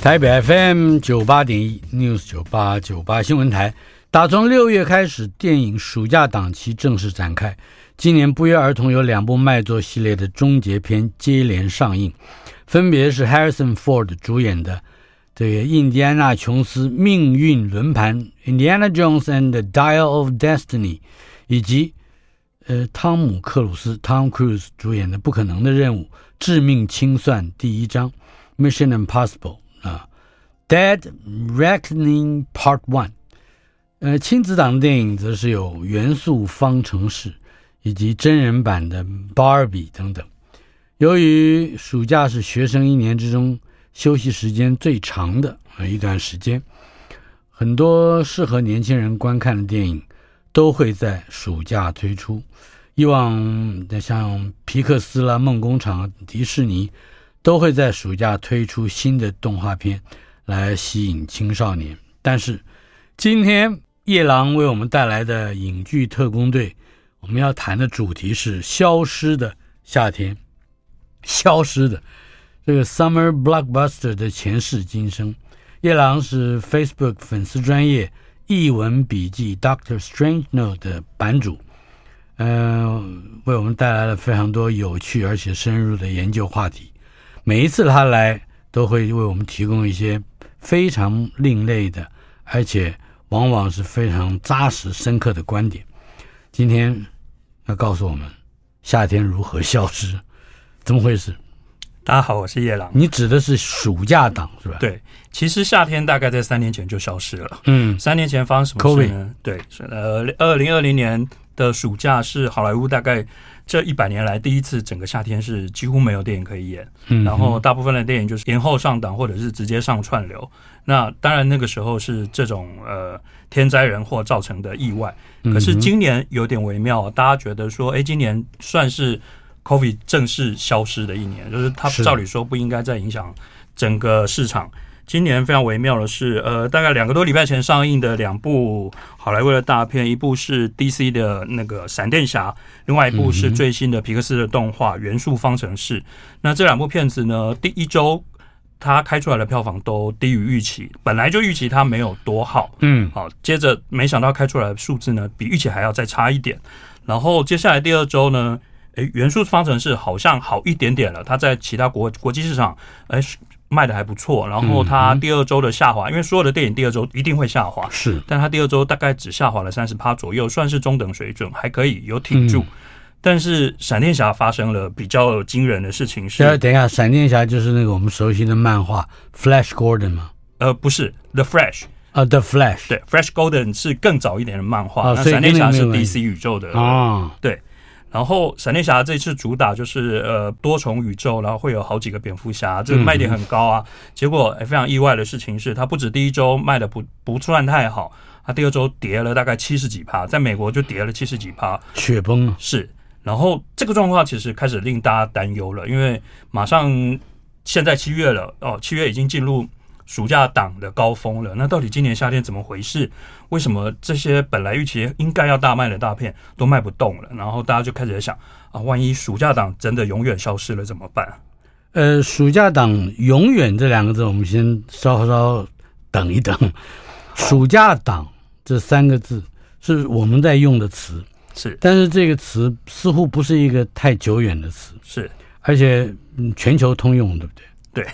台北 FM 九八点一 News 九八九八新闻台，打从六月开始，电影暑假档期正式展开。今年不约而同有两部卖座系列的终结篇接连上映，分别是 Harrison Ford 主演的这个《印第安纳琼斯命运轮盘》（Indiana Jones and the Dial of Destiny） 以及。呃，汤姆·克鲁斯 （Tom Cruise） 主演的《不可能的任务：致命清算》第一章 （Mission Impossible），《Dead Reckoning Part One》。呃，亲子档电影则是有《元素方程式》以及真人版的《Barbie》等等。由于暑假是学生一年之中休息时间最长的一段时间，很多适合年轻人观看的电影。都会在暑假推出。以往的像皮克斯啦、梦工厂、迪士尼，都会在暑假推出新的动画片来吸引青少年。但是，今天夜郎为我们带来的影剧特工队，我们要谈的主题是《消失的夏天》。消失的这个 Summer Blockbuster 的前世今生。夜郎是 Facebook 粉丝专业译文笔记 Doctor Strange Note 的版主，嗯、为我们带来了非常多有趣而且深入的研究话题。每一次他来，都会为我们提供一些非常另类的，而且往往是非常扎实深刻的观点。今天要告诉我们，夏天如何消失？怎么回事？大家好，我是夜郎。你指的是暑假档是吧？对，其实夏天大概在三年前就消失了。嗯，三年前发生什么事呢？对，呃，二零二零年的暑假是好莱坞大概这一百年来第一次整个夏天是几乎没有电影可以演。嗯，然后大部分的电影就是延后上档或者是直接上串流。那当然那个时候是这种呃天灾人祸造成的意外。可是今年有点微妙，大家觉得说，哎，今年算是。COVID 正式消失的一年，就是它照理说不应该再影响整个市场。今年非常微妙的是，呃，大概两个多礼拜前上映的两部好莱坞的大片，一部是 DC 的那个闪电侠，另外一部是最新的皮克斯的动画《元素方程式》。那这两部片子呢，第一周它开出来的票房都低于预期，本来就预期它没有多好，嗯，好，接着没想到开出来的数字呢，比预期还要再差一点。然后接下来第二周呢，诶，元素方程式好像好一点点了，它在其他国国际市场，诶卖的还不错。然后它第二周的下滑，因为所有的电影第二周一定会下滑，是，但它第二周大概只下滑了三十趴左右，算是中等水准，还可以有挺住。但是闪电侠发生了比较惊人的事情，是，等一下，闪电侠就是那个我们熟悉的漫画 Flash Gordon 吗？呃，不是，The Flash 啊，The Flash，对，Flash Gordon 是更早一点的漫画，那闪电侠是 DC 宇宙的啊，对。然后闪电侠这次主打就是呃多重宇宙，然后会有好几个蝙蝠侠，这个卖点很高啊。结果非常意外的事情是，它不止第一周卖的不不算太好，它第二周跌了大概七十几趴，在美国就跌了七十几趴，雪崩了。是，然后这个状况其实开始令大家担忧了，因为马上现在七月了哦，七月已经进入。暑假档的高峰了，那到底今年夏天怎么回事？为什么这些本来预期应该要大卖的大片都卖不动了？然后大家就开始在想啊，万一暑假档真的永远消失了怎么办？呃，暑假档永远这两个字，我们先稍稍等一等。暑假档这三个字是我们在用的词，是，但是这个词似乎不是一个太久远的词，是，而且嗯，全球通用，对不对？对。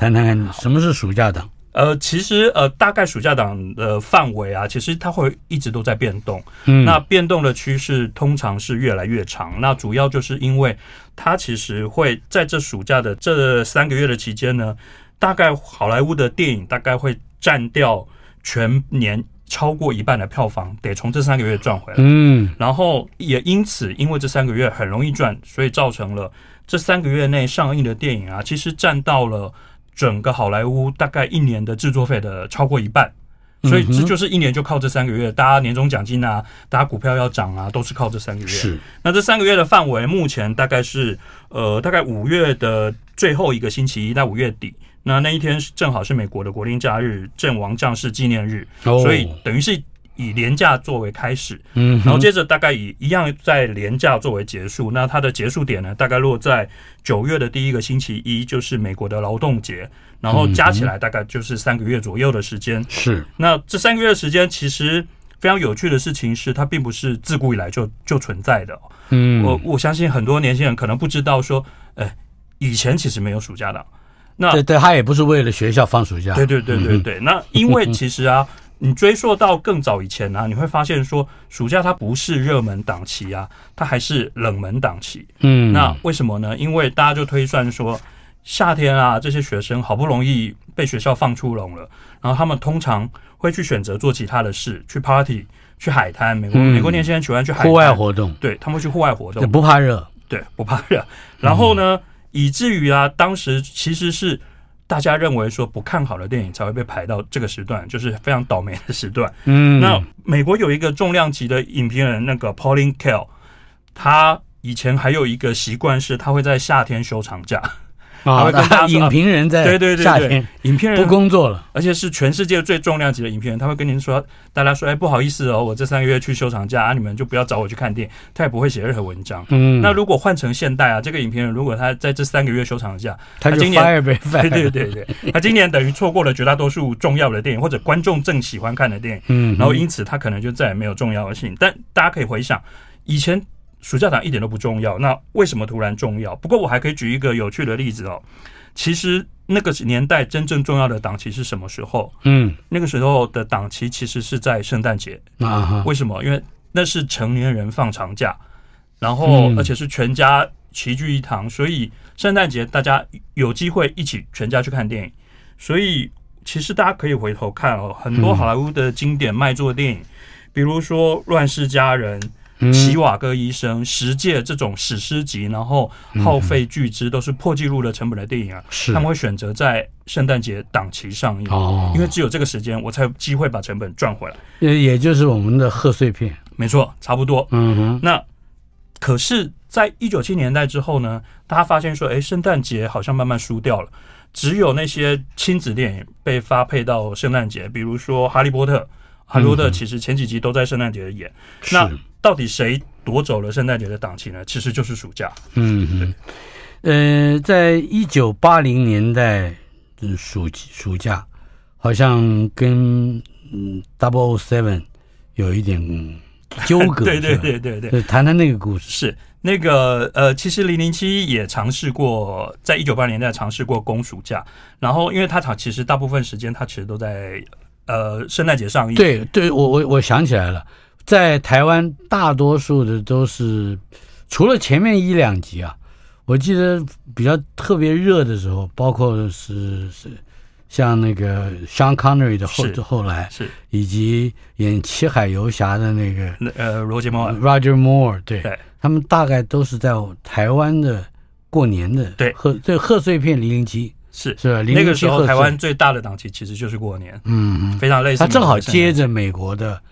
谈谈看什么是暑假档？呃，其实呃，大概暑假档的范围啊，其实它会一直都在变动。嗯，那变动的趋势通常是越来越长。那主要就是因为它其实会在这暑假的这三个月的期间呢，大概好莱坞的电影大概会占掉全年超过一半的票房，得从这三个月赚回来。嗯，然后也因此，因为这三个月很容易赚，所以造成了这三个月内上映的电影啊，其实占到了。整个好莱坞大概一年的制作费的超过一半，所以这就是一年就靠这三个月，大家年终奖金啊，大家股票要涨啊，都是靠这三个月。是，那这三个月的范围目前大概是呃，大概五月的最后一个星期一到五月底，那那一天正好是美国的国定假日——阵亡将士纪念日，所以等于是。以连假作为开始，嗯，然后接着大概以一样在连假作为结束。那它的结束点呢，大概落在九月的第一个星期一，就是美国的劳动节。然后加起来大概就是三个月左右的时间。是，那这三个月的时间，其实非常有趣的事情是，它并不是自古以来就就存在的。嗯，我我相信很多年轻人可能不知道说，哎，以前其实没有暑假的。那对对，他也不是为了学校放暑假。对对对对对。那因为其实啊。你追溯到更早以前啊，你会发现说，暑假它不是热门档期啊，它还是冷门档期。嗯，那为什么呢？因为大家就推算说，夏天啊，这些学生好不容易被学校放出笼了，然后他们通常会去选择做其他的事，去 party，去海滩。美国、嗯、美国年轻人喜欢去海滩，户外活动，对，他们会去户外活动，不怕热，对，不怕热。然后呢，嗯、以至于啊，当时其实是。大家认为说不看好的电影才会被排到这个时段，就是非常倒霉的时段。嗯，那美国有一个重量级的影评人，那个 Pauline Kael，他以前还有一个习惯是，他会在夏天休长假。啊，影评人在对对对对，影评人不工作了，而且是全世界最重量级的影评人，他会跟您说，大家说，哎，不好意思哦，我这三个月去休长假啊，你们就不要找我去看电影，他也不会写任何文章。嗯，那如果换成现代啊，这个影评人如果他在这三个月休长假，他今年 对对对对，他今年等于错过了绝大多数重要的电影或者观众正喜欢看的电影，嗯，然后因此他可能就再也没有重要性。但大家可以回想以前。暑假档一点都不重要，那为什么突然重要？不过我还可以举一个有趣的例子哦。其实那个年代真正重要的档期是什么时候？嗯，那个时候的档期其实是在圣诞节啊。为什么？因为那是成年人放长假，然后而且是全家齐聚一堂，所以圣诞节大家有机会一起全家去看电影。所以其实大家可以回头看哦，很多好莱坞的经典卖座电影，比如说《乱世佳人》。齐瓦戈医生、十诫这种史诗级，然后耗费巨资，都是破纪录的成本的电影啊，是。他们会选择在圣诞节档期上映，哦，因为只有这个时间，我才有机会把成本赚回来。也也就是我们的贺岁片，没错，差不多。嗯哼。那可是，在一九七年代之后呢，大家发现说，哎，圣诞节好像慢慢输掉了，只有那些亲子电影被发配到圣诞节，比如说《哈利波特》。哈利波特其实前几集都在圣诞节演，那到底谁夺走了圣诞节的档期呢？其实就是暑假。嗯嗯，呃，在一九八零年代，嗯，暑暑假好像跟嗯 Double Seven 有一点纠葛。对对对对对，谈谈那个故事。是那个呃，其实零零七也尝试过，在一九八零年代尝试过公暑假，然后因为他其实大部分时间他其实都在。呃，圣诞节上映。对对，我我我想起来了，在台湾大多数的都是，除了前面一两集啊，我记得比较特别热的时候，包括是是像那个 Sean Connery 的后后来是，以及演《七海游侠》的那个呃罗杰摩尔 Roger Moore，对，对。他们大概都是在台湾的过年的对。贺这贺岁片零零七。是。是吧，那个时候台湾最大的档期其实就是过年，嗯，非常类似。它正好接着美国的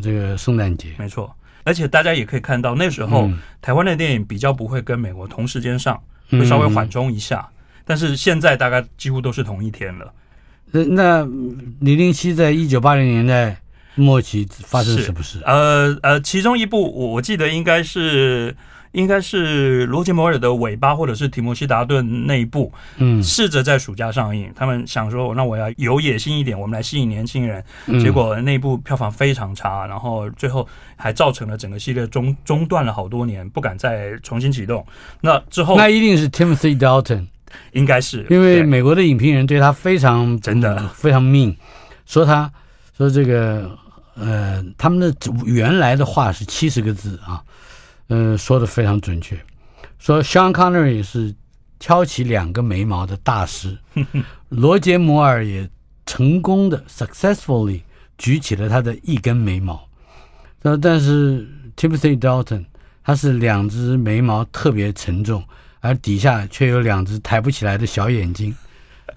这个圣诞节，没错。而且大家也可以看到，那时候台湾的电影比较不会跟美国同时间上，会稍微缓冲一下。但是现在大概几乎都是同一天了。那那零零七在一九八零年代末期发生什么事？呃呃，其中一部我我记得应该是。应该是罗杰摩尔的尾巴，或者是提摩西达顿那一部，嗯，试着在暑假上映。他们想说，那我要有野心一点，我们来吸引年轻人。结果那一部票房非常差，然后最后还造成了整个系列中中断了好多年，不敢再重新启动。那之后，那一定是 Timothy Dalton 应该是因为美国的影评人对他非常真的非常命，说他说这个呃，他们的原来的话是七十个字啊，嗯、呃，说的非常准确，说 Sean Connery 是挑起两个眉毛的大师，罗杰摩尔也成功的 successfully 举起了他的一根眉毛，那但是 Timothy Dalton 他是两只眉毛特别沉重。而底下却有两只抬不起来的小眼睛，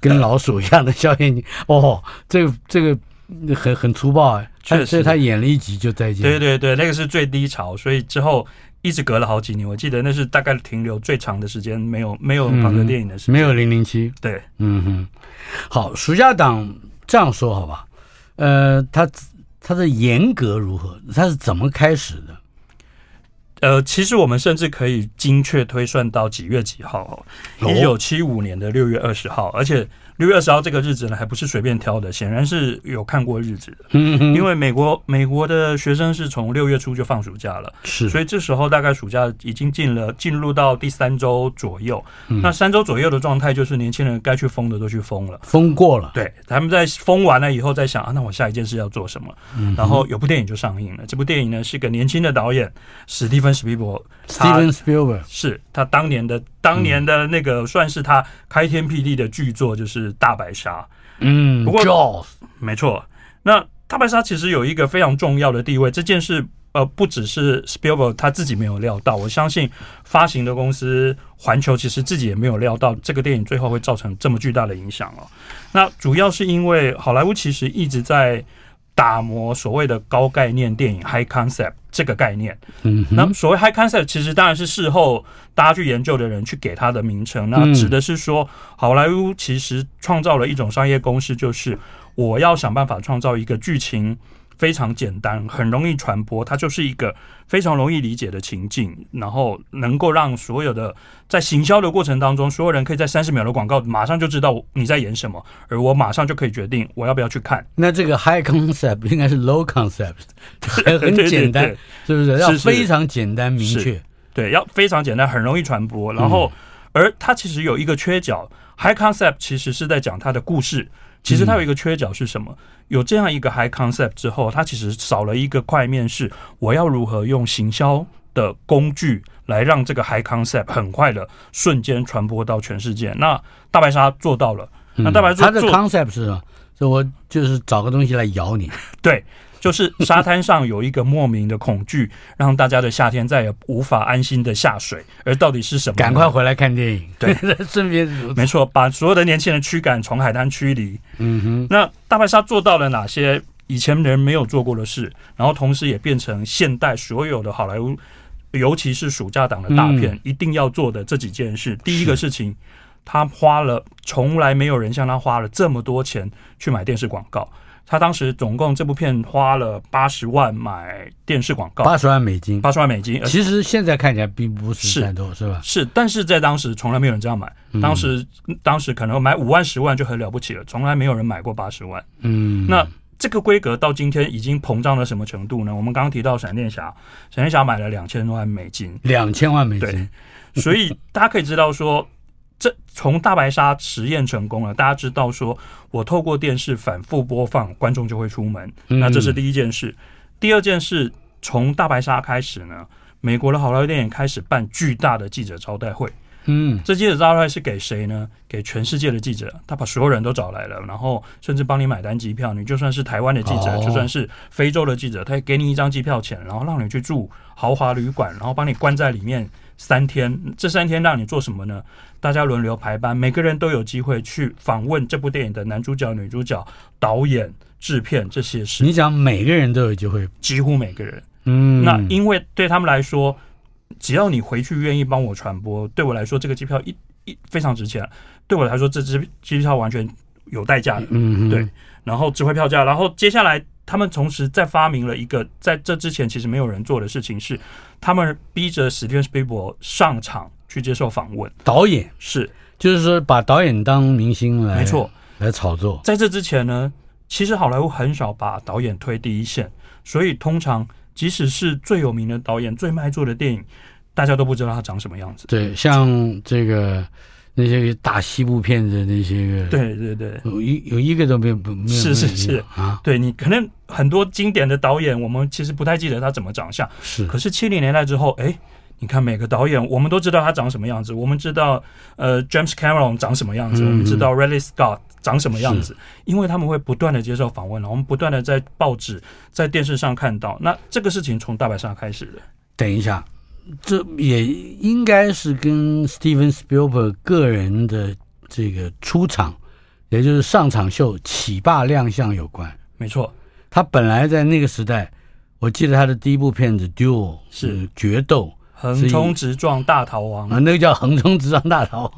跟老鼠一样的小眼睛。哦，这个这个很很粗暴啊！确实，所以他演了一集就再见。对对对，那个是最低潮，所以之后一直隔了好几年。我记得那是大概停留最长的时间，没有没有跑个电影的时间，嗯、没有零零七。对，嗯哼。好，暑假档这样说好吧？呃，他他的严格如何？他是怎么开始的？呃，其实我们甚至可以精确推算到几月几号哦，一九七五年的六月二十号，而且。六月二十号这个日子呢，还不是随便挑的，显然是有看过日子的。嗯嗯。因为美国美国的学生是从六月初就放暑假了，是，所以这时候大概暑假已经进了进入到第三周左右。嗯。那三周左右的状态，就是年轻人该去疯的都去疯了，疯过了。对，他们在疯完了以后，在想啊，那我下一件事要做什么？嗯。然后有部电影就上映了，这部电影呢是个年轻的导演史蒂芬史匹柏。Steven Spielberg 是他当年的当年的那个算是他开天辟地的巨作，就是《大白鲨》。嗯，不过没错，那《大白鲨》其实有一个非常重要的地位。这件事呃，不只是 Spielberg 他自己没有料到，我相信发行的公司环球其实自己也没有料到这个电影最后会造成这么巨大的影响哦。那主要是因为好莱坞其实一直在。打磨所谓的高概念电影 （high concept） 这个概念，嗯，那所谓 high concept 其实当然是事后大家去研究的人去给它的名称。那指的是说，好莱坞其实创造了一种商业公式，就是我要想办法创造一个剧情。非常简单，很容易传播，它就是一个非常容易理解的情境，然后能够让所有的在行销的过程当中，所有人可以在三十秒的广告马上就知道你在演什么，而我马上就可以决定我要不要去看。那这个 high concept 应该是 low concept，很很简单，是不 是？要非常简单明确，对，要非常简单，很容易传播。然后，而它其实有一个缺角，high concept 其实是在讲它的故事。其实它有一个缺角是什么？有这样一个 high concept 之后，它其实少了一个块面，是我要如何用行销的工具来让这个 high concept 很快的瞬间传播到全世界。那大白鲨做到了。那大白鲨它的 concept 是什么？所以我就是找个东西来咬你。对。就是沙滩上有一个莫名的恐惧，让大家的夏天再也无法安心的下水。而到底是什么？赶快回来看电影。对，顺便没错，把所有的年轻人驱赶从海滩驱离。嗯哼。那大白鲨做到了哪些以前人没有做过的事？然后同时也变成现代所有的好莱坞，尤其是暑假档的大片、嗯、一定要做的这几件事。第一个事情，他花了从来没有人像他花了这么多钱去买电视广告。他当时总共这部片花了八十万买电视广告，八十万美金，八十万美金。其实现在看起来并不是很多，是吧？是，但是在当时从来没有人这样买。当时，当时可能买五万、十万就很了不起了，从来没有人买过八十万。嗯，那这个规格到今天已经膨胀到什么程度呢？我们刚刚提到闪电侠，闪电侠买了两千万美金，两千万美金。对，所以大家可以知道说。这从大白鲨实验成功了，大家知道说，我透过电视反复播放，观众就会出门。那这是第一件事。第二件事，从大白鲨开始呢，美国的好莱坞电影开始办巨大的记者招待会。嗯，这记者招待会是给谁呢？给全世界的记者，他把所有人都找来了，然后甚至帮你买单机票。你就算是台湾的记者，就算是非洲的记者，他也给你一张机票钱，然后让你去住豪华旅馆，然后帮你关在里面。三天，这三天让你做什么呢？大家轮流排班，每个人都有机会去访问这部电影的男主角、女主角、导演、制片这些事。你讲每个人都有机会，几乎每个人。嗯，那因为对他们来说，只要你回去愿意帮我传播，对我来说这个机票一一非常值钱。对我来说，这支机票完全有代价的。嗯，对。然后指挥票价，然后接下来。他们同时在发明了一个在这之前其实没有人做的事情，是他们逼着史蒂芬·史匹柏上场去接受访问。导演是，就是说把导演当明星来，没错，来炒作。在这之前呢，其实好莱坞很少把导演推第一线，所以通常即使是最有名的导演、最卖座的电影，大家都不知道他长什么样子。对，像这个那些大西部片子那些个，对对对，有一有一个都没有没有，是是是啊，对你可能很多经典的导演，我们其实不太记得他怎么长相，是，可是七零年代之后，哎。你看每个导演，我们都知道他长什么样子。我们知道，呃，James Cameron 长什么样子，嗯、我们知道 Ridley Scott 长什么样子，因为他们会不断的接受访问了，我们不断的在报纸、在电视上看到。那这个事情从大白鲨开始的。等一下，这也应该是跟 Steven Spielberg 个人的这个出场，也就是上场秀起霸亮相有关。没错，他本来在那个时代，我记得他的第一部片子 Duel 是。决斗。横冲直撞大逃亡。啊，那个叫 横冲直撞大逃亡。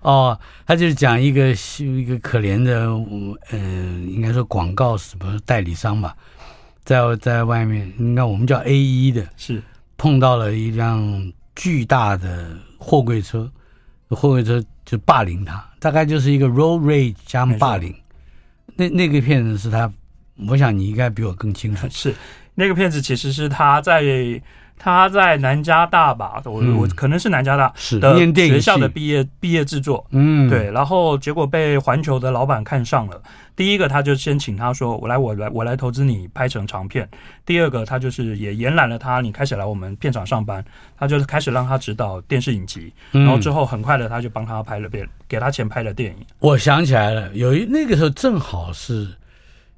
哦，他就是讲一个一个可怜的，嗯、呃，应该说广告什么代理商吧，在在外面，应该我们叫 A 一的，是碰到了一辆巨大的货柜车，货柜车就霸凌他，大概就是一个 road rage 加霸凌。那那个片子是他，我想你应该比我更清楚。是那个片子其实是他在。他在南加大吧，我我可能是南加大的学校的毕业毕业制作，嗯，对，然后结果被环球的老板看上了。第一个，他就先请他说：“我来，我来，我来投资你拍成长片。”第二个，他就是也延揽了他，你开始来我们片场上班，他就是开始让他指导电视影集，然后之后很快的他就帮他拍了电，给他钱拍了电影。我想起来了，有一那个时候正好是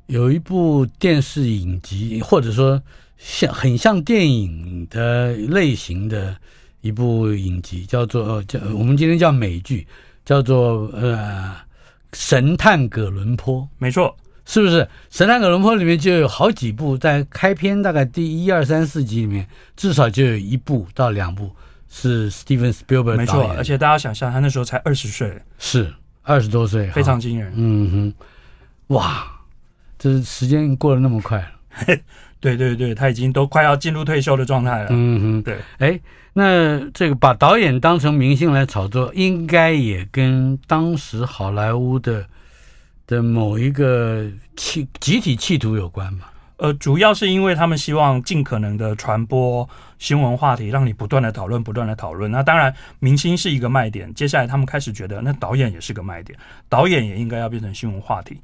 有一部电视影集，或者说。像很像电影的类型的一部影集，叫做叫我们今天叫美剧，叫做呃神探葛伦坡，没错，是不是？神探葛伦坡里面就有好几部，在开篇大概第一二三四集里面，至少就有一部到两部是 Steven Spielberg 没错，而且大家想象他那时候才二十岁，是二十多岁，非常惊人。嗯哼，哇，这时间过得那么快了。对对对，他已经都快要进入退休的状态了。嗯哼，对。哎，那这个把导演当成明星来炒作，应该也跟当时好莱坞的的某一个企集体企图有关吧？呃，主要是因为他们希望尽可能的传播新闻话题，让你不断的讨论，不断的讨论。那当然，明星是一个卖点。接下来他们开始觉得，那导演也是个卖点，导演也应该要变成新闻话题。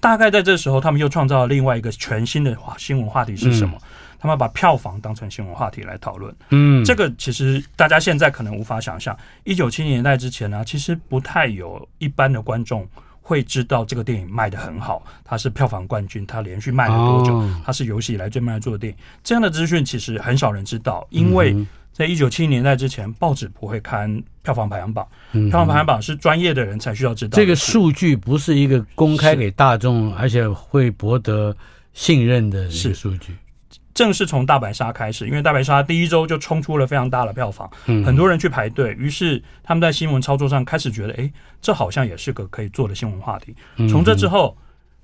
大概在这时候，他们又创造了另外一个全新的新闻话题是什么？嗯、他们把票房当成新闻话题来讨论。嗯，这个其实大家现在可能无法想象，一九七零年代之前呢、啊，其实不太有一般的观众会知道这个电影卖得很好，它是票房冠军，它连续卖了多久，哦、它是有史以来最卖座的电影。这样的资讯其实很少人知道，因为在一九七零年代之前，报纸不会刊票房排行榜，票房排行榜是专业的人才需要知道。这个数据不是一个公开给大众，而且会博得信任的是数据。正是从大白鲨开始，因为大白鲨第一周就冲出了非常大的票房，很多人去排队，于是他们在新闻操作上开始觉得，哎，这好像也是个可以做的新闻话题。从这之后，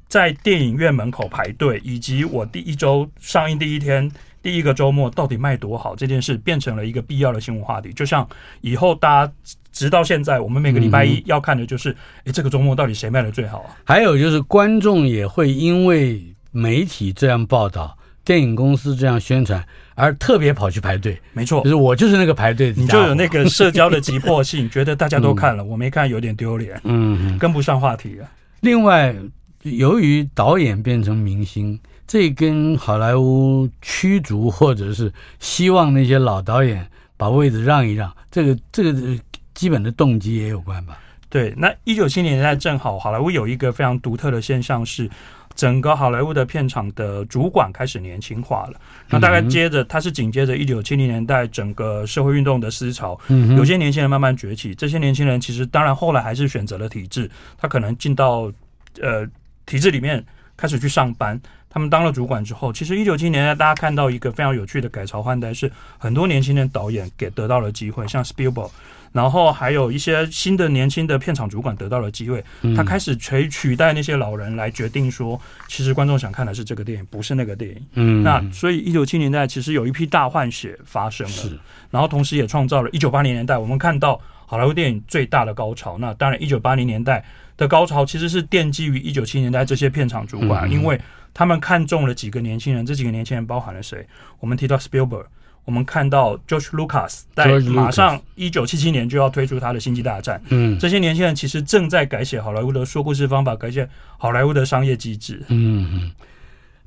在电影院门口排队，以及我第一周上映第一天。第一个周末到底卖多好这件事变成了一个必要的新闻话题，就像以后大家直到现在，我们每个礼拜一要看的就是，哎，这个周末到底谁卖的最好啊？还有就是观众也会因为媒体这样报道，电影公司这样宣传，而特别跑去排队。没错，就是我就是那个排队的，你就有那个社交的急迫性，觉得大家都 看了，我没看有点丢脸，嗯，跟不上话题啊。另外，由于导演变成明星。这跟好莱坞驱逐或者是希望那些老导演把位置让一让，这个这个基本的动机也有关吧？对，那一九七零年代正好好莱坞有一个非常独特的现象是，整个好莱坞的片场的主管开始年轻化了。那大概接着，它是紧接着一九七零年代整个社会运动的思潮，有些年轻人慢慢崛起。这些年轻人其实当然后来还是选择了体制，他可能进到呃体制里面开始去上班。他们当了主管之后，其实一九七零年代大家看到一个非常有趣的改朝换代，是很多年轻的导演给得到了机会，像 Spielberg，然后还有一些新的年轻的片场主管得到了机会，他开始取取代那些老人来决定说，其实观众想看的是这个电影，不是那个电影。嗯，那所以一九七零年代其实有一批大换血发生了，然后同时也创造了一九八零年代我们看到好莱坞电影最大的高潮。那当然，一九八零年代的高潮其实是奠基于一九七零年代这些片场主管，因为他们看中了几个年轻人，这几个年轻人包含了谁？我们提到 Spielberg，我们看到 George Lucas 在马上一九七七年就要推出他的《星际大战》。嗯，这些年轻人其实正在改写好莱坞的说故事方法，改写好莱坞的商业机制。嗯嗯。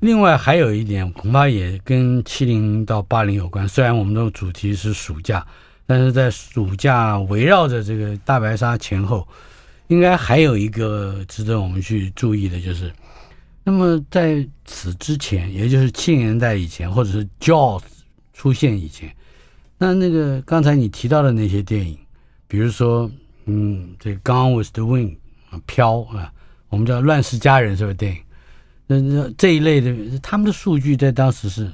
另外还有一点，恐怕也跟七零到八零有关。虽然我们的主题是暑假，但是在暑假围绕着这个大白鲨前后，应该还有一个值得我们去注意的，就是，那么在此之前，也就是七年代以前，或者是 Jaws。出现以前，那那个刚才你提到的那些电影，比如说，嗯，这《Gone with the Wind》啊，飘啊，我们叫《乱世佳人》是不是电影？那那这一类的，他们的数据在当时是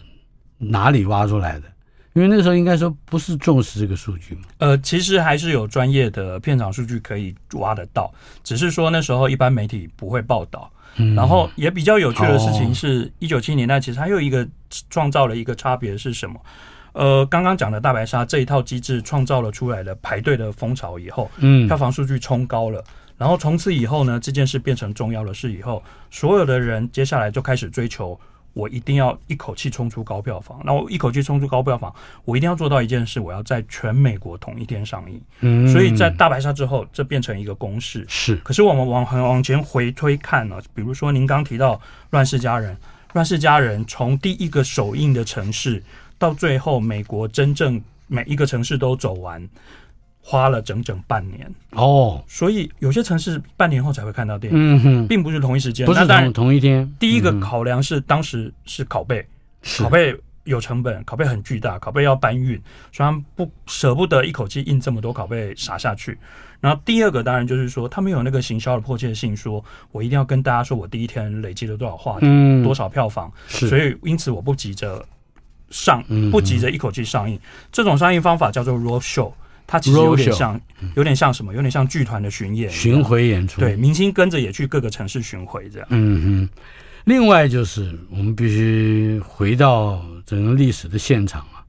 哪里挖出来的？因为那个时候应该说不是重视这个数据嘛。呃，其实还是有专业的片场数据可以挖得到，只是说那时候一般媒体不会报道。嗯，然后也比较有趣的事情是，一九七零年代其实还有一个创造了一个差别是什么？呃，刚刚讲的大白鲨这一套机制创造了出来的排队的风潮以后，嗯，票房数据冲高了，然后从此以后呢，这件事变成重要的事以后，所有的人接下来就开始追求。我一定要一口气冲出高票房，那我一口气冲出高票房，我一定要做到一件事，我要在全美国同一天上映。嗯，所以在大白鲨之后，这变成一个公式。是，可是我们往往前回推看呢，比如说您刚提到《乱世佳人》，《乱世佳人》从第一个首映的城市到最后美国真正每一个城市都走完。花了整整半年。哦，所以有些城市半年后才会看到电影，嗯哼，并不是同一时间，不是同同一天。第一个考量是当时是拷贝，拷贝有成本，拷贝很巨大，拷贝要搬运，所以他们不舍不得一口气印这么多拷贝撒下去。然后第二个当然就是说，他们有那个行销的迫切性，说我一定要跟大家说我第一天累积了多少话题，嗯，多少票房，所以因此我不急着上，不急着一口气上映。这种上映方法叫做 road show。它其实有点像，有点像什么？有点像剧团的巡演、巡回演出。对，明星跟着也去各个城市巡回这样。嗯哼。另外就是，我们必须回到整个历史的现场啊。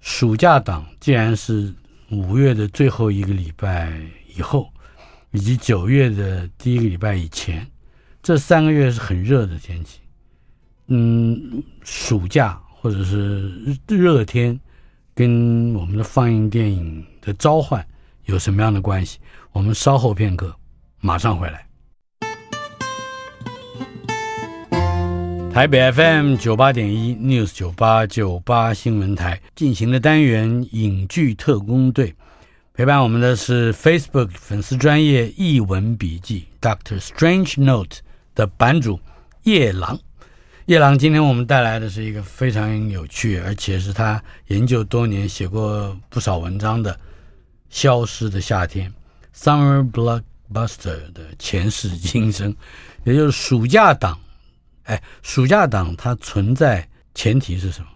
暑假档既然是五月的最后一个礼拜以后，以及九月的第一个礼拜以前，这三个月是很热的天气。嗯，暑假或者是热天。跟我们的放映电影的召唤有什么样的关系？我们稍后片刻，马上回来。台北 FM 九八点一 News 九八九八新闻台进行的单元影剧特工队，陪伴我们的是 Facebook 粉丝专业译文笔记 Doctor Strange Note 的版主夜郎。夜郎，今天我们带来的是一个非常有趣，而且是他研究多年、写过不少文章的《消失的夏天》（Summer Blockbuster） 的前世今生，也就是暑假档。哎，暑假档它存在前提是什么？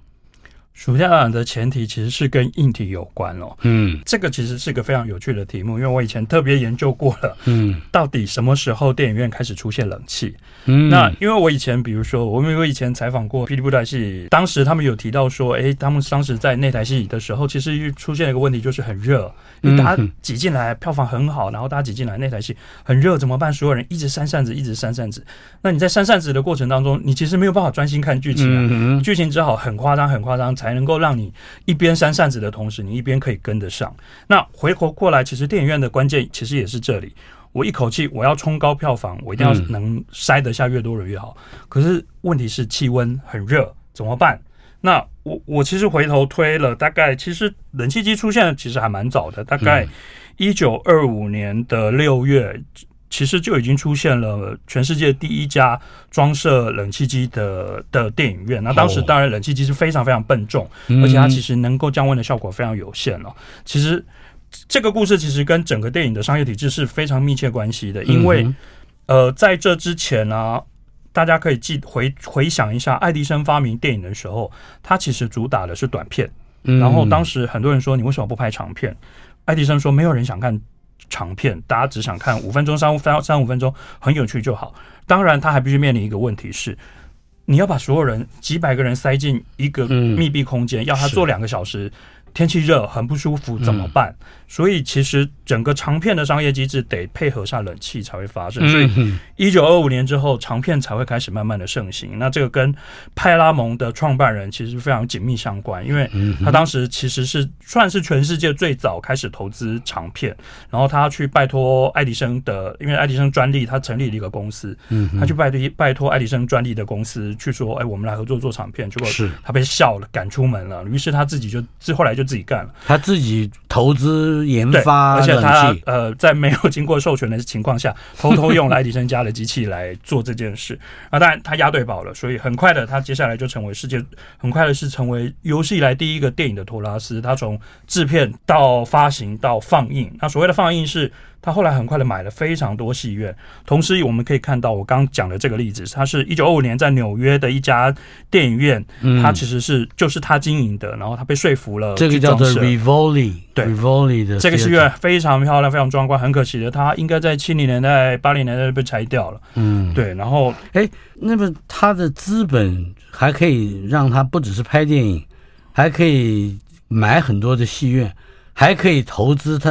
暑假档的前提其实是跟硬体有关哦。嗯，这个其实是个非常有趣的题目，因为我以前特别研究过了。嗯，到底什么时候电影院开始出现冷气？嗯，那因为我以前比如说，我们我以前采访过霹雳布袋戏，当时他们有提到说，哎，他们当时在那台戏的时候，其实出现了一个问题，就是很热，因为大家挤进来，票房很好，然后大家挤进来那台戏很热，怎么办？所有人一直扇扇子，一直扇扇子。那你在扇扇子的过程当中，你其实没有办法专心看剧情啊，嗯、剧情只好很夸张，很夸张。才能够让你一边扇扇子的同时，你一边可以跟得上。那回头过来，其实电影院的关键其实也是这里。我一口气我要冲高票房，我一定要能塞得下越多人越好。可是问题是气温很热，怎么办？那我我其实回头推了，大概其实冷气机出现其实还蛮早的，大概一九二五年的六月。其实就已经出现了全世界第一家装设冷气机的的电影院。那当时当然冷气机是非常非常笨重，而且它其实能够降温的效果非常有限了。其实这个故事其实跟整个电影的商业体制是非常密切关系的，因为呃在这之前呢，大家可以记回回想一下，爱迪生发明电影的时候，他其实主打的是短片。然后当时很多人说，你为什么不拍长片？爱迪生说，没有人想看。长片，大家只想看五分钟、三五分、三五分钟，很有趣就好。当然，他还必须面临一个问题是，你要把所有人几百个人塞进一个密闭空间，嗯、要他做两个小时天气热很不舒服怎么办？嗯、所以其实整个长片的商业机制得配合上冷气才会发生。所以一九二五年之后，长片才会开始慢慢的盛行。那这个跟派拉蒙的创办人其实非常紧密相关，因为他当时其实是算是全世界最早开始投资长片，然后他去拜托爱迪生的，因为爱迪生专利，他成立了一个公司，他去拜托拜托爱迪生专利的公司去说，哎，我们来合作做长片，结果他被笑了，赶出门了。于是他自己就自后来就。自己干了，他自己投资研发，而且他呃，在没有经过授权的情况下，偷偷用了爱迪生家的机器来做这件事啊。当然，他押对宝了，所以很快的，他接下来就成为世界很快的是成为有史以来第一个电影的托拉斯。他从制片到发行到放映，那所谓的放映是。他后来很快的买了非常多戏院，同时我们可以看到我刚讲的这个例子，他是一九二五年在纽约的一家电影院，嗯，他其实是就是他经营的，然后他被说服了，这个叫做 Rivoli，对。Rivoli 的这个戏院非常漂亮，非常壮观，很可惜的，他应该在七零年代、八零年代被拆掉了，嗯，对，然后哎，那么他的资本还可以让他不只是拍电影，还可以买很多的戏院，还可以投资他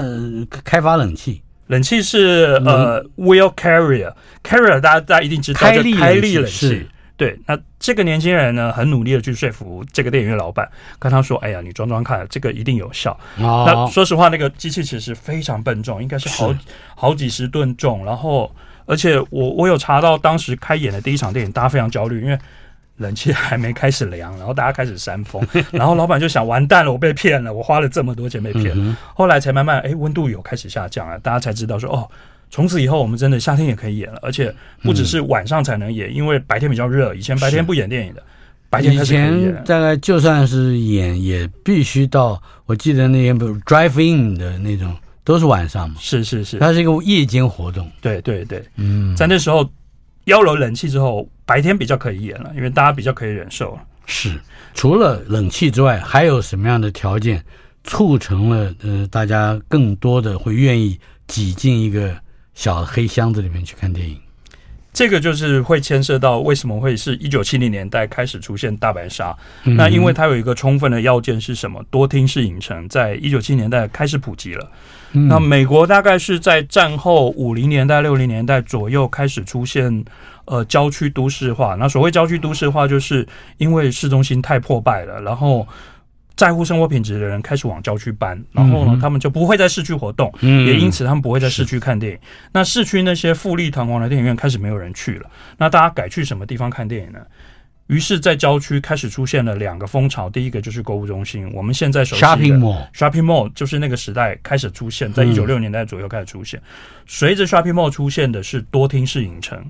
开发冷气。冷气是呃 wheel Carrier，Carrier 大家大家一定知道，开力开力冷气。对，那这个年轻人呢，很努力的去说服这个电影院老板，跟他说：“哎呀，你装装看，这个一定有效。哦”那说实话，那个机器其实非常笨重，应该是好是好几十吨重。然后，而且我我有查到当时开演的第一场电影，大家非常焦虑，因为。冷气还没开始凉，然后大家开始扇风，然后老板就想完蛋了，我被骗了，我花了这么多钱被骗了。嗯、后来才慢慢，哎，温度有开始下降了，大家才知道说，哦，从此以后我们真的夏天也可以演了，而且不只是晚上才能演，嗯、因为白天比较热，以前白天不演电影的，白天。以前大概就算是演，也必须到，我记得那天不是 drive in 的那种，都是晚上嘛。是是是，它是一个夜间活动。对对对，嗯，在那时候。幺楼冷气之后，白天比较可以演了，因为大家比较可以忍受。是，除了冷气之外，还有什么样的条件促成了呃大家更多的会愿意挤进一个小的黑箱子里面去看电影？这个就是会牵涉到为什么会是一九七零年代开始出现大白鲨？嗯、那因为它有一个充分的要件是什么？多厅式影城在一九七零年代开始普及了。嗯、那美国大概是在战后五零年代、六零年代左右开始出现呃郊区都市化。那所谓郊区都市化，就是因为市中心太破败了，然后。在乎生活品质的人开始往郊区搬，然后呢，他们就不会在市区活动，嗯、也因此他们不会在市区看电影。那市区那些富丽堂皇的电影院开始没有人去了，那大家改去什么地方看电影呢？于是，在郊区开始出现了两个风潮，第一个就是购物中心，我们现在熟悉的 shopping mall，shopping mall 就是那个时代开始出现，在一九六年代左右开始出现。嗯、随着 shopping mall 出现的是多厅式影城。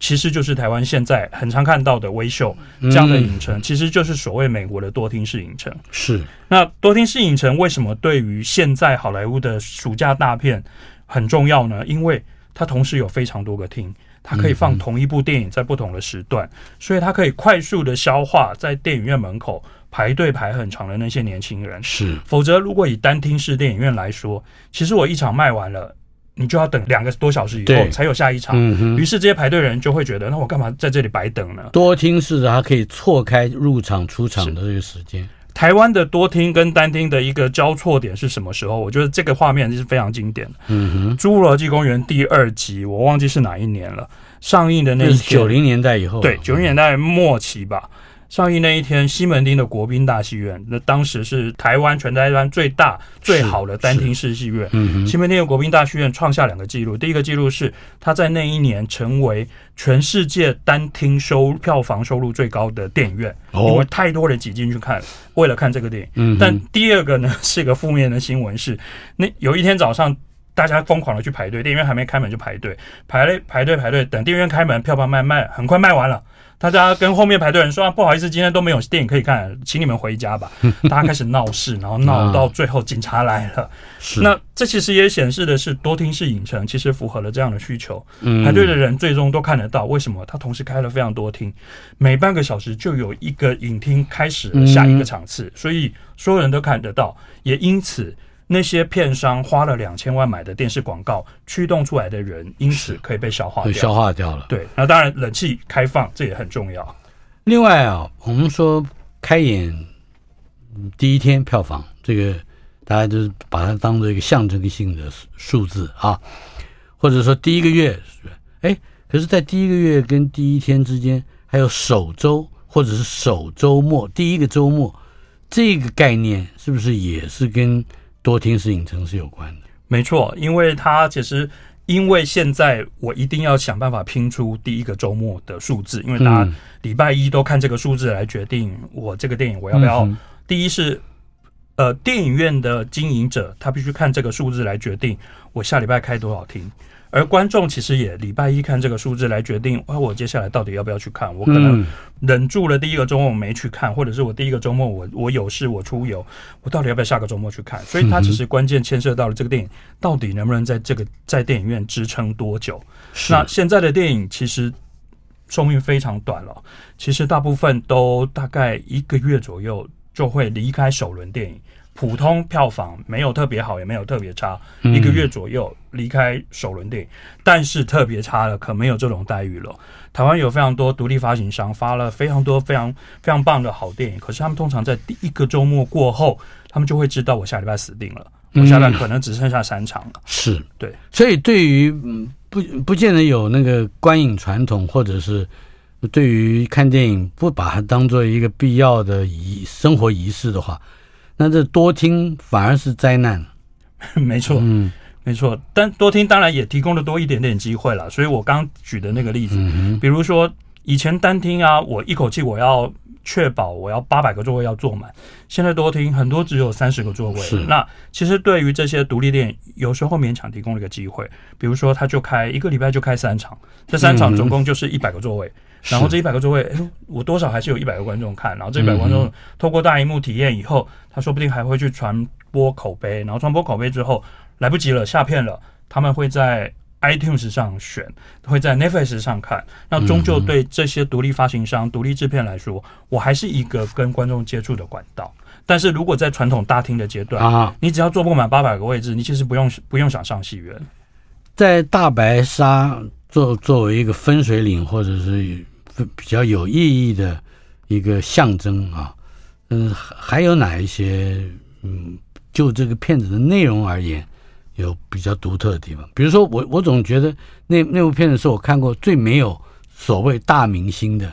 其实就是台湾现在很常看到的微秀这样的影城，其实就是所谓美国的多厅式影城。是，那多厅式影城为什么对于现在好莱坞的暑假大片很重要呢？因为它同时有非常多个厅，它可以放同一部电影在不同的时段，所以它可以快速的消化在电影院门口排队排很长的那些年轻人。是，否则如果以单厅式电影院来说，其实我一场卖完了。你就要等两个多小时以后才有下一场，嗯、于是这些排队人就会觉得，那我干嘛在这里白等呢？多厅式的，它可以错开入场出场的这个时间。台湾的多厅跟单厅的一个交错点是什么时候？我觉得这个画面是非常经典的。嗯哼，《侏罗纪公园》第二集，我忘记是哪一年了，上映的那九零年代以后，对，九零年代末期吧。上映那一天，西门町的国宾大戏院，那当时是台湾全台湾最大最好的单厅式戏院。嗯，西门町的国宾大戏院创下两个纪录，第一个纪录是他在那一年成为全世界单厅收票房收入最高的电影院，哦、因为太多人挤进去看，为了看这个电影。嗯，但第二个呢是一个负面的新闻是，那有一天早上大家疯狂的去排队，电影院还没开门就排队，排队排队排队，等电影院开门，票房卖卖很快卖完了。大家跟后面排队人说：“啊，不好意思，今天都没有电影可以看，请你们回家吧。”大家开始闹事，然后闹到最后警察来了。是那这其实也显示的是多厅式影城其实符合了这样的需求。排队的人最终都看得到，为什么？他同时开了非常多厅，每半个小时就有一个影厅开始了下一个场次，所以所有人都看得到，也因此。那些片商花了两千万买的电视广告驱动出来的人，因此可以被消化掉，消化掉了。对，那当然冷气开放这也很重要。另外啊，我们说开演第一天票房，这个大家就是把它当做一个象征性的数字啊，或者说第一个月，哎，可是，在第一个月跟第一天之间，还有首周或者是首周末，第一个周末，这个概念是不是也是跟多厅是影城是有关的？没错，因为它其实。因为现在我一定要想办法拼出第一个周末的数字，因为大家礼拜一都看这个数字来决定我这个电影我要不要。第一是，呃，电影院的经营者他必须看这个数字来决定我下礼拜开多少厅。而观众其实也礼拜一看这个数字来决定，啊，我接下来到底要不要去看？我可能忍住了第一个周末我没去看，或者是我第一个周末我我有事我出游，我到底要不要下个周末去看？所以它只是关键牵涉到了这个电影到底能不能在这个在电影院支撑多久。那现在的电影其实寿命非常短了，其实大部分都大概一个月左右就会离开首轮电影。普通票房没有特别好，也没有特别差，一个月左右离开首轮电影。但是特别差了，可没有这种待遇了。台湾有非常多独立发行商发了非常多非常非常棒的好电影，可是他们通常在第一个周末过后，他们就会知道我下礼拜死定了，我下礼拜可能只剩下三场了。是对，所以对于不不见得有那个观影传统，或者是对于看电影不把它当做一个必要的仪生活仪式的话。那这多听反而是灾难，没错，嗯，没错。但多听当然也提供了多一点点机会了。所以我刚举的那个例子，嗯、比如说以前单听啊，我一口气我要确保我要八百个座位要坐满，现在多听很多只有三十个座位。是，那其实对于这些独立店，有时候勉强提供了一个机会，比如说他就开一个礼拜就开三场，这三场总共就是一百个座位。嗯然后这一百个座位，哎，我多少还是有一百个观众看。然后这一百观众透过大荧幕体验以后，他说不定还会去传播口碑。然后传播口碑之后，来不及了，下片了，他们会在 iTunes 上选，会在 Netflix 上看。那终究对这些独立发行商、独立制片来说，我还是一个跟观众接触的管道。但是如果在传统大厅的阶段，啊，你只要坐不满八百个位置，你其实不用不用想上戏院。在大白鲨作作为一个分水岭，或者是。比较有意义的一个象征啊，嗯，还有哪一些嗯，就这个片子的内容而言，有比较独特的地方？比如说我，我我总觉得那那部片子是我看过最没有所谓大明星的。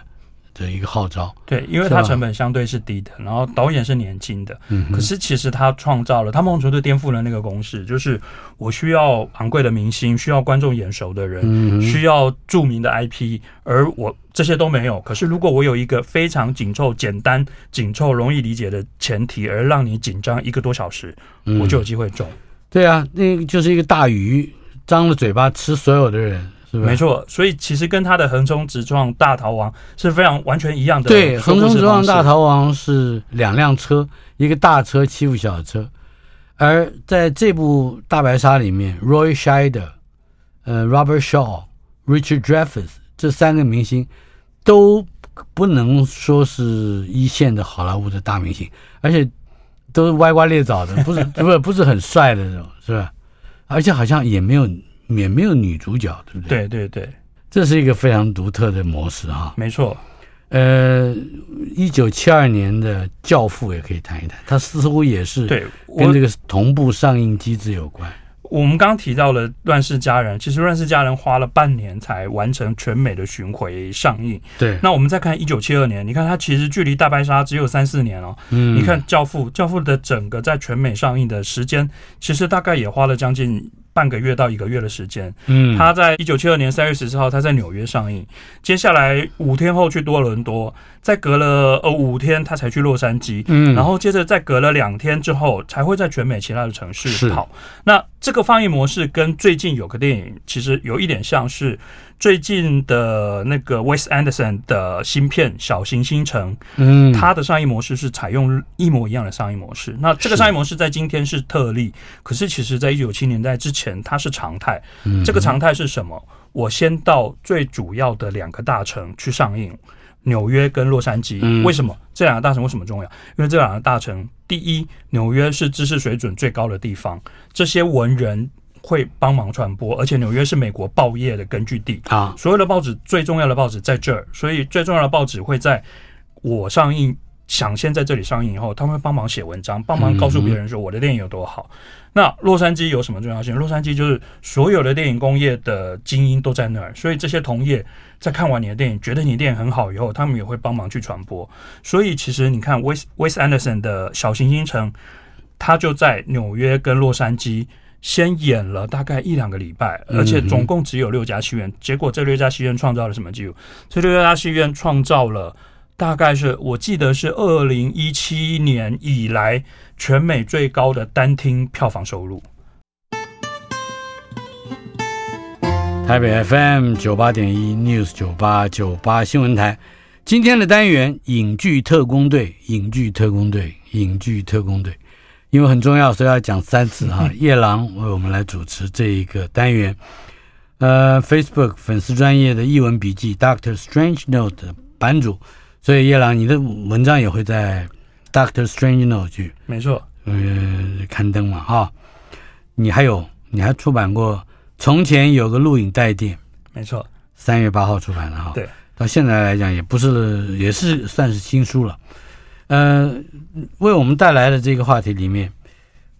的一个号召，对，因为它成本相对是低的，然后导演是年轻的，嗯，可是其实他创造了，他某种程度颠覆了那个公式，就是我需要昂贵的明星，需要观众眼熟的人，嗯，需要著名的 IP，而我这些都没有。可是如果我有一个非常紧凑、简单、紧凑、容易理解的前提，而让你紧张一个多小时，我就有机会中。对啊，那个就是一个大鱼张了嘴巴吃所有的人。没错，所以其实跟他的横冲直撞大逃亡是非常完全一样的。对，横冲直撞大逃亡是两辆车，一个大车欺负小车，而在这部大白鲨里面，Roy Scheider、呃 Robert Shaw、Richard Dreyfuss 这三个明星都不能说是一线的好莱坞的大明星，而且都是歪瓜裂枣的，不是 不是不是很帅的那种，是吧？而且好像也没有。也没有女主角，对不对？对对对，这是一个非常独特的模式哈。没错，呃，一九七二年的《教父》也可以谈一谈，它似乎也是对跟这个同步上映机制有关。我们刚刚提到了《乱世佳人》，其实《乱世佳人》花了半年才完成全美的巡回上映。对，那我们再看一九七二年，你看它其实距离《大白鲨》只有三四年哦。嗯，你看《教父》，《教父》的整个在全美上映的时间，其实大概也花了将近。半个月到一个月的时间，嗯，他在一九七二年三月十四号，他在纽约上映，接下来五天后去多伦多，再隔了呃五天他才去洛杉矶，嗯，然后接着再隔了两天之后才会在全美其他的城市跑。那这个放映模式跟最近有个电影其实有一点像是。最近的那个 Wes Anderson 的新片《小行星城》，嗯，它的商业模式是采用一模一样的商业模式。那这个商业模式在今天是特例，可是其实在一九七年代之前它是常态。这个常态是什么？我先到最主要的两个大城去上映，纽约跟洛杉矶。为什么这两个大城为什么重要？因为这两个大城，第一，纽约是知识水准最高的地方，这些文人。会帮忙传播，而且纽约是美国报业的根据地啊。所有的报纸最重要的报纸在这儿，所以最重要的报纸会在我上映抢先在这里上映以后，他们会帮忙写文章，帮忙告诉别人说我的电影有多好。嗯、那洛杉矶有什么重要性？洛杉矶就是所有的电影工业的精英都在那儿，所以这些同业在看完你的电影，觉得你电影很好以后，他们也会帮忙去传播。所以其实你看，Wes Wes Anderson 的小行星城，他就在纽约跟洛杉矶先演了大概一两个礼拜，而且总共只有六家戏院。结果这六家戏院创造了什么记录？这六家戏院创造了。大概是我记得是二零一七年以来全美最高的单厅票房收入。台北 FM 九八点一 News 九八九八新闻台，今天的单元影剧特工队，影剧特工队，影剧特工队，因为很重要，所以要讲三次哈。夜郎为我们来主持这一个单元。呃，Facebook 粉丝专业的译文笔记 Doctor Strange Note 版主。所以夜郎，你的文章也会在《Doctor Strange Note》去，没错，呃，刊登嘛，哈。你还有，你还出版过《从前有个录影带店》，没错，三月八号出版的哈。对，到现在来讲，也不是，也是算是新书了。呃，为我们带来的这个话题里面，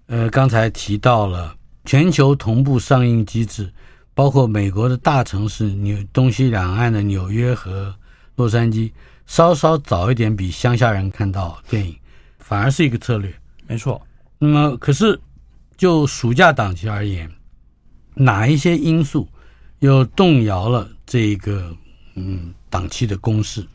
呃，刚才提到了全球同步上映机制，包括美国的大城市纽东西两岸的纽约和洛杉矶。稍稍早一点比乡下人看到电影，反而是一个策略。没错。那么，可是就暑假档期而言，哪一些因素又动摇了这个嗯档期的攻势？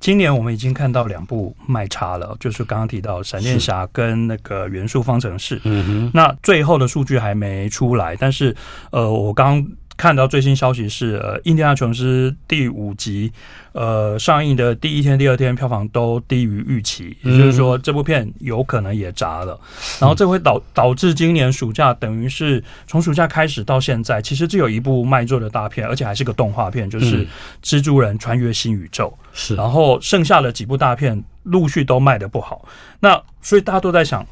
今年我们已经看到两部卖差了，就是刚刚提到闪电侠跟那个元素方程式。嗯哼。那最后的数据还没出来，但是呃，我刚。看到最新消息是，呃，《印第安琼斯》第五集，呃，上映的第一天、第二天票房都低于预期，也就是说，这部片有可能也砸了。然后这会导导致今年暑假，等于是从暑假开始到现在，其实只有一部卖座的大片，而且还是个动画片，就是《蜘蛛人穿越新宇宙》。是，然后剩下的几部大片陆续都卖的不好。那所以大家都在想，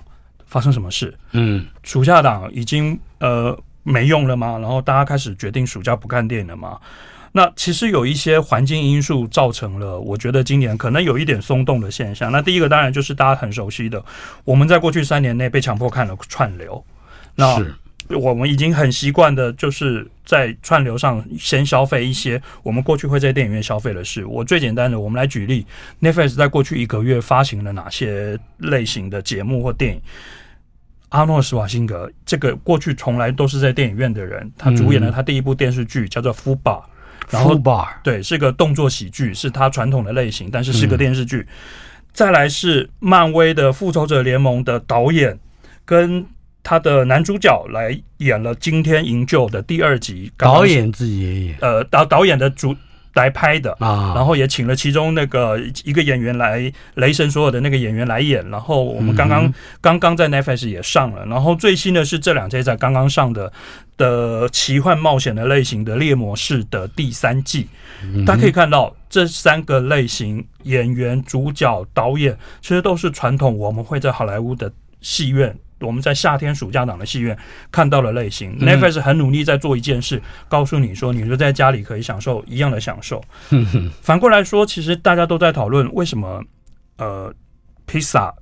发生什么事？嗯，暑假档已经呃。没用了吗？然后大家开始决定暑假不看电影了吗？那其实有一些环境因素造成了，我觉得今年可能有一点松动的现象。那第一个当然就是大家很熟悉的，我们在过去三年内被强迫看了串流。那我们已经很习惯的，就是在串流上先消费一些我们过去会在电影院消费的事。我最简单的，我们来举例，Netflix 在过去一个月发行了哪些类型的节目或电影？阿诺·施瓦辛格，这个过去从来都是在电影院的人，他主演了他第一部电视剧，叫做《FUBAR》，然后对，是个动作喜剧，是他传统的类型，但是是个电视剧。嗯、再来是漫威的《复仇者联盟》的导演跟他的男主角来演了《惊天营救》的第二集，导演自己也演，呃，导导演的主。来拍的啊，然后也请了其中那个一个演员来，雷神所有的那个演员来演。然后我们刚刚、嗯、刚刚在 Netflix 也上了。然后最新的是这两天在刚刚上的的奇幻冒险的类型的《猎魔士》的第三季。嗯、大家可以看到这三个类型演员、主角、导演，其实都是传统我们会在好莱坞的戏院。我们在夏天暑假档的戏院看到了类型。嗯、Netflix 很努力在做一件事，告诉你说，你就在家里可以享受一样的享受。嗯、哼反过来说，其实大家都在讨论为什么呃，披萨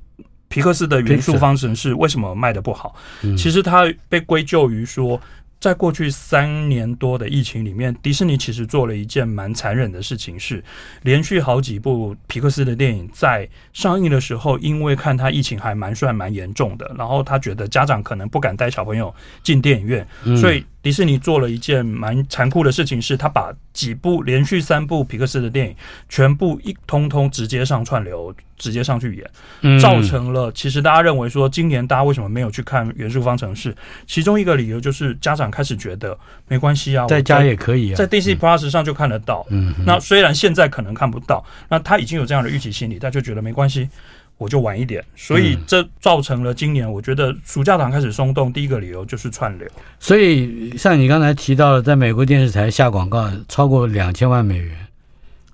皮克斯的元素方程式为什么卖的不好？嗯、其实它被归咎于说。在过去三年多的疫情里面，迪士尼其实做了一件蛮残忍的事情，是连续好几部皮克斯的电影在上映的时候，因为看他疫情还蛮算蛮严重的，然后他觉得家长可能不敢带小朋友进电影院，所以。迪士尼做了一件蛮残酷的事情，是他把几部连续三部皮克斯的电影全部一通通直接上串流，直接上去演，造成了其实大家认为说，今年大家为什么没有去看《元素方程式》？其中一个理由就是家长开始觉得没关系啊，在家也可以啊，在 Disney Plus 上就看得到。嗯，那虽然现在可能看不到，那他已经有这样的预期心理，他就觉得没关系。我就晚一点，所以这造成了今年我觉得暑假档开始松动。第一个理由就是串流。所以像你刚才提到的，在美国电视台下广告超过两千万美元，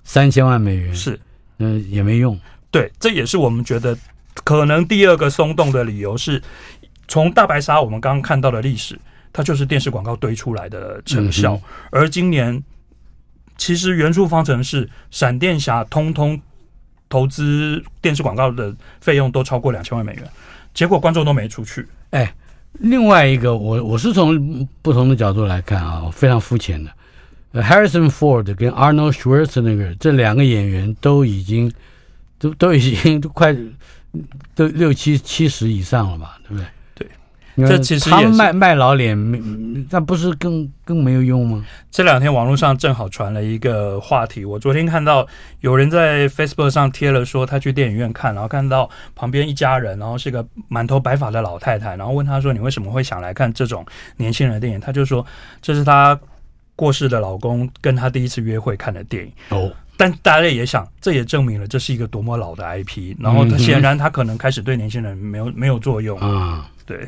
三千万美元是，嗯，也没用。对，这也是我们觉得可能第二个松动的理由是，从大白鲨我们刚刚看到的历史，它就是电视广告堆出来的成效。嗯、而今年其实元素方程式、闪电侠通通。投资电视广告的费用都超过两千万美元，结果观众都没出去。哎，另外一个，我我是从不同的角度来看啊，非常肤浅的。Harrison Ford 跟 Arnold Schwarzenegger 这两个演员都已经都都已经都快都六七七十以上了吧，对不对？对这其实他卖卖老脸，那不是更更没有用吗？这两天网络上正好传了一个话题，我昨天看到有人在 Facebook 上贴了说他去电影院看，然后看到旁边一家人，然后是个满头白发的老太太，然后问他说：“你为什么会想来看这种年轻人的电影？”他就说：“这是他过世的老公跟他第一次约会看的电影。”哦，但大家也想，这也证明了这是一个多么老的 IP，然后显然它可能开始对年轻人没有没有作用啊，对。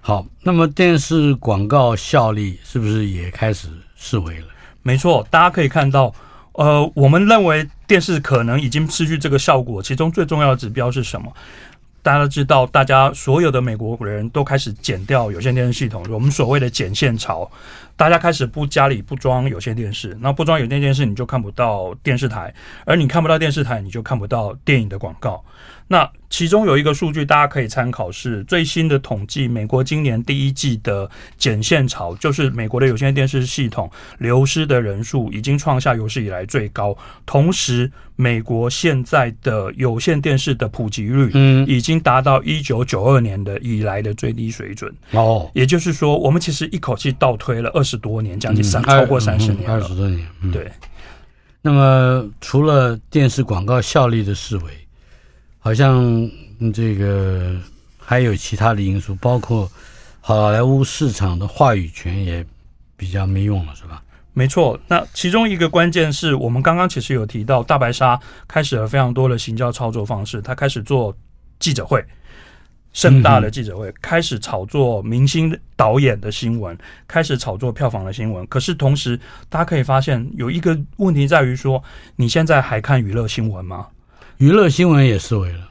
好，那么电视广告效力是不是也开始式微了？没错，大家可以看到，呃，我们认为电视可能已经失去这个效果，其中最重要的指标是什么？大家都知道，大家所有的美国人都开始剪掉有线电视系统，我们所谓的剪线潮，大家开始不家里不装有线电视，那不装有线电视，你就看不到电视台，而你看不到电视台，你就看不到电影的广告。那其中有一个数据大家可以参考，是最新的统计，美国今年第一季的减线潮，就是美国的有线电视系统流失的人数已经创下有史以来最高。同时，美国现在的有线电视的普及率，嗯，已经达到一九九二年的以来的最低水准。哦，也就是说，我们其实一口气倒推了二十多年，将近三超过三十年了，二十多年。对。那么，除了电视广告效力的式微。好像这个还有其他的因素，包括好莱坞市场的话语权也比较没用了，是吧？没错，那其中一个关键是我们刚刚其实有提到，大白鲨开始了非常多的行销操作方式，他开始做记者会，盛大的记者会，开始炒作明星导演的新闻，开始炒作票房的新闻。可是同时，大家可以发现有一个问题在于说，你现在还看娱乐新闻吗？娱乐新闻也式微了，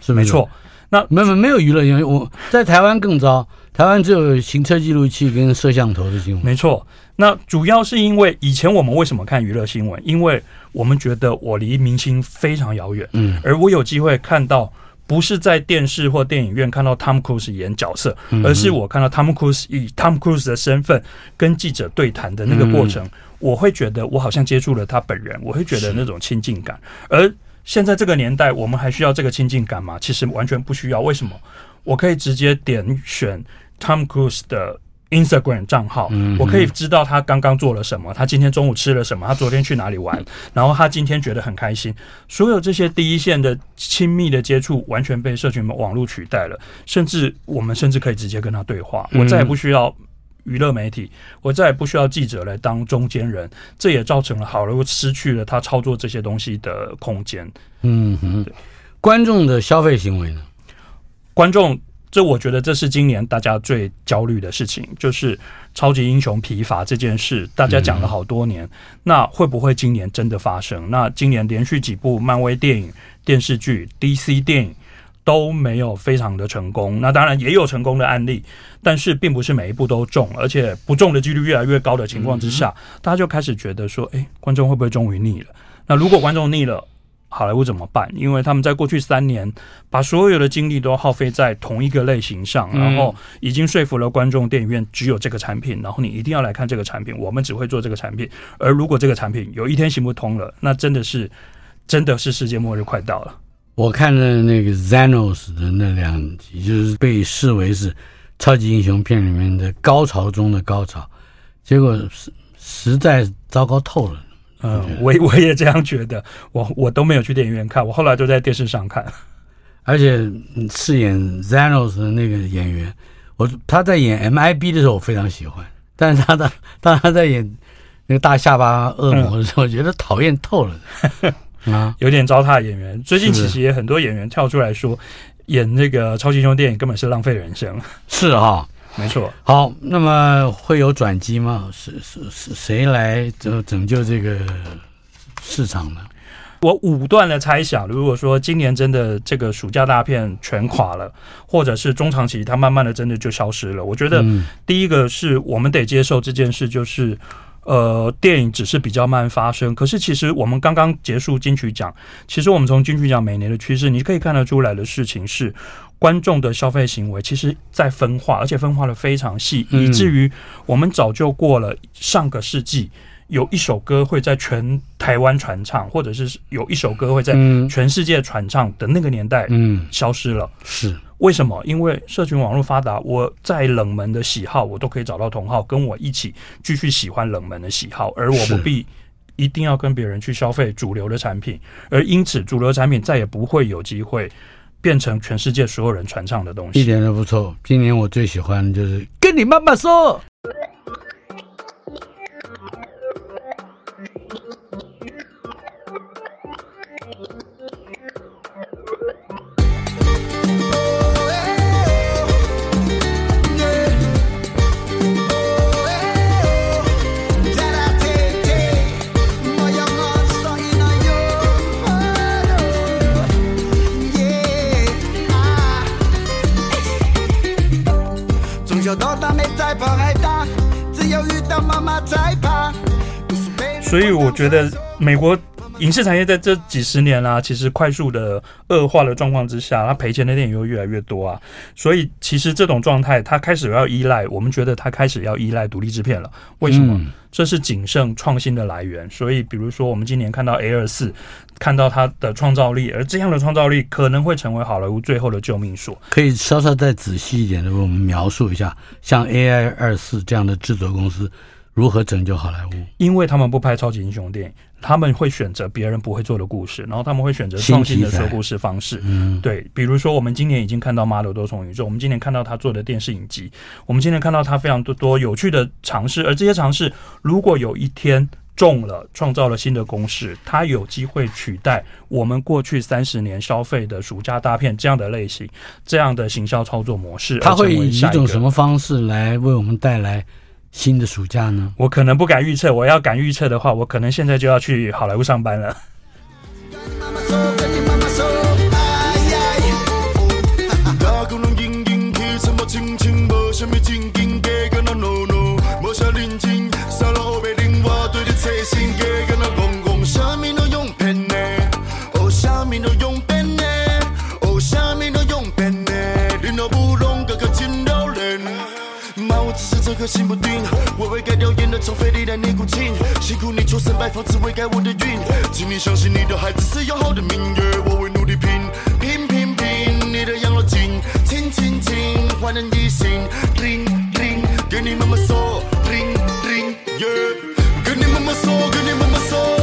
是没错。那没没没有娱乐新闻，我在台湾更糟，台湾只有行车记录器跟摄像头的新闻。没错，那主要是因为以前我们为什么看娱乐新闻？因为我们觉得我离明星非常遥远，嗯，而我有机会看到，不是在电视或电影院看到 Tom Cruise 演角色，而是我看到 Tom Cruise 以 Tom Cruise 的身份跟记者对谈的那个过程，我会觉得我好像接触了他本人，我会觉得那种亲近感，而。现在这个年代，我们还需要这个亲近感吗？其实完全不需要。为什么？我可以直接点选 Tom Cruise 的 Instagram 账号，我可以知道他刚刚做了什么，他今天中午吃了什么，他昨天去哪里玩，然后他今天觉得很开心。所有这些第一线的亲密的接触，完全被社群网络取代了。甚至我们甚至可以直接跟他对话，我再也不需要。娱乐媒体，我再也不需要记者来当中间人，这也造成了好莱坞失去了他操作这些东西的空间。嗯哼，观众的消费行为呢？观众，这我觉得这是今年大家最焦虑的事情，就是超级英雄疲乏这件事，大家讲了好多年，嗯、那会不会今年真的发生？那今年连续几部漫威电影、电视剧、DC 电影。都没有非常的成功，那当然也有成功的案例，但是并不是每一步都中，而且不中的几率越来越高的情况之下，大家就开始觉得说，诶，观众会不会终于腻了？那如果观众腻了，好莱坞怎么办？因为他们在过去三年把所有的精力都耗费在同一个类型上，然后已经说服了观众，电影院只有这个产品，然后你一定要来看这个产品，我们只会做这个产品。而如果这个产品有一天行不通了，那真的是真的是世界末日快到了。我看了那个 Zanos 的那两集，就是被视为是超级英雄片里面的高潮中的高潮，结果实实在糟糕透了。嗯，我我也这样觉得，我我都没有去电影院看，我后来都在电视上看。而且饰演 Zanos 的那个演员，我他在演 MIB 的时候我非常喜欢，但是他的 当他在演那个大下巴恶魔的时候，我觉得讨厌透了。啊，有点糟蹋演员。最近其实也很多演员跳出来说，演那个超级英雄电影根本是浪费人生。是哈，没错。好，那么会有转机吗？是是是，谁来拯拯救这个市场呢？我武断的猜想，如果说今年真的这个暑假大片全垮了，或者是中长期它慢慢的真的就消失了，我觉得第一个是我们得接受这件事，就是。呃，电影只是比较慢发生。可是其实我们刚刚结束金曲奖，其实我们从金曲奖每年的趋势，你可以看得出来的事情是，观众的消费行为其实在分化，而且分化的非常细，以至于我们早就过了上个世纪。有一首歌会在全台湾传唱，或者是有一首歌会在全世界传唱的那个年代，嗯，消失了。是为什么？因为社群网络发达，我在冷门的喜好，我都可以找到同好，跟我一起继续喜欢冷门的喜好，而我不必一定要跟别人去消费主流的产品，而因此主流产品再也不会有机会变成全世界所有人传唱的东西。一点都不错。今年我最喜欢的就是跟你妈妈说。所以我觉得美国影视产业在这几十年啊，其实快速的恶化的状况之下，它赔钱的电影又越来越多啊。所以其实这种状态，它开始要依赖，我们觉得它开始要依赖独立制片了。为什么？这是谨慎创新的来源。所以比如说，我们今年看到 A 二四，看到它的创造力，而这样的创造力可能会成为好莱坞最后的救命所。可以稍稍再仔细一点的为我们描述一下，像 AI 二四这样的制作公司。如何拯救好莱坞？因为他们不拍超级英雄电影，他们会选择别人不会做的故事，然后他们会选择创新的说故事方式。嗯，对，比如说我们今年已经看到《妈的多重宇宙》，我们今年看到他做的电视影集，我们今年看到他非常多多有趣的尝试，而这些尝试如果有一天中了，创造了新的公式，它有机会取代我们过去三十年消费的暑假大片这样的类型，这样的行销操作模式。它会以一种什么方式来为我们带来？新的暑假呢？我可能不敢预测。我要敢预测的话，我可能现在就要去好莱坞上班了。颗心不定，我会改掉烟的抽飞的尼古清，辛苦你出身拜佛，只为改我的运。请你相信你的孩子是有好的命运，我会努力拼，拼拼拼，你的养老金，亲亲亲，焕然一新，叮叮，给你妈妈说，叮叮，耶，跟你妈妈说，跟你妈妈说。